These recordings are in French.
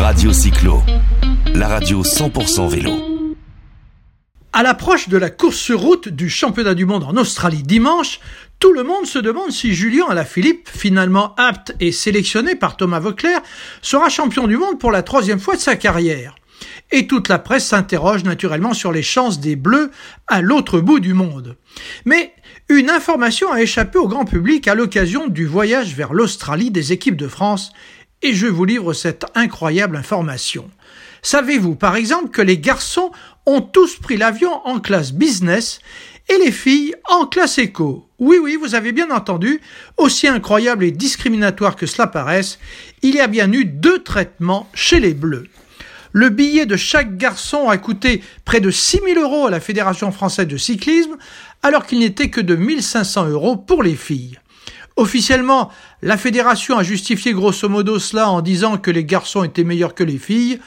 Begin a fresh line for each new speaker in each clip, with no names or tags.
Radio Cyclo, la radio 100% vélo.
À l'approche de la course sur route du championnat du monde en Australie dimanche, tout le monde se demande si Julien Alaphilippe, finalement apte et sélectionné par Thomas Vauclair, sera champion du monde pour la troisième fois de sa carrière. Et toute la presse s'interroge naturellement sur les chances des Bleus à l'autre bout du monde. Mais une information a échappé au grand public à l'occasion du voyage vers l'Australie des équipes de France et je vous livre cette incroyable information. Savez-vous par exemple que les garçons ont tous pris l'avion en classe business et les filles en classe éco? Oui, oui, vous avez bien entendu, aussi incroyable et discriminatoire que cela paraisse, il y a bien eu deux traitements chez les Bleus. Le billet de chaque garçon a coûté près de 6 000 euros à la Fédération française de cyclisme, alors qu'il n'était que de 1500 euros pour les filles. Officiellement, la fédération a justifié grosso modo cela en disant que les garçons étaient meilleurs que les filles,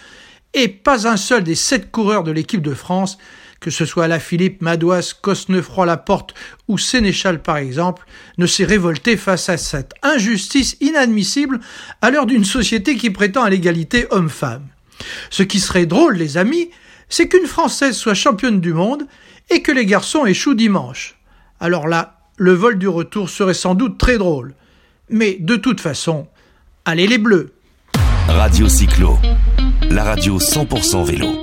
et pas un seul des sept coureurs de l'équipe de France, que ce soit la Philippe, Madouas, Cosnefroy-Laporte ou Sénéchal par exemple, ne s'est révolté face à cette injustice inadmissible à l'heure d'une société qui prétend à l'égalité homme-femme. Ce qui serait drôle, les amis, c'est qu'une Française soit championne du monde et que les garçons échouent dimanche. Alors là, le vol du retour serait sans doute très drôle. Mais de toute façon, allez les bleus
Radio Cyclo, la radio 100% vélo.